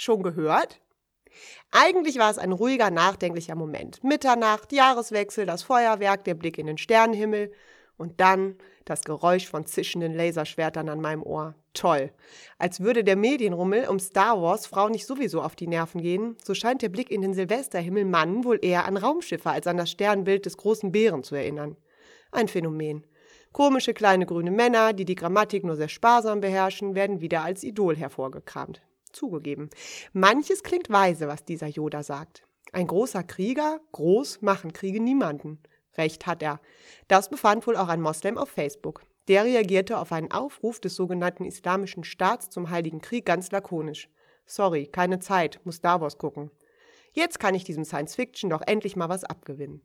Schon gehört? Eigentlich war es ein ruhiger, nachdenklicher Moment. Mitternacht, Jahreswechsel, das Feuerwerk, der Blick in den Sternenhimmel und dann das Geräusch von zischenden Laserschwertern an meinem Ohr. Toll. Als würde der Medienrummel um Star Wars Frauen nicht sowieso auf die Nerven gehen, so scheint der Blick in den Silvesterhimmel Mann wohl eher an Raumschiffe als an das Sternbild des großen Bären zu erinnern. Ein Phänomen. Komische kleine grüne Männer, die die Grammatik nur sehr sparsam beherrschen, werden wieder als Idol hervorgekramt. Zugegeben. Manches klingt weise, was dieser Yoda sagt. Ein großer Krieger, groß machen Kriege niemanden. Recht hat er. Das befand wohl auch ein Moslem auf Facebook. Der reagierte auf einen Aufruf des sogenannten Islamischen Staats zum Heiligen Krieg ganz lakonisch. Sorry, keine Zeit, muss Davos gucken. Jetzt kann ich diesem Science Fiction doch endlich mal was abgewinnen.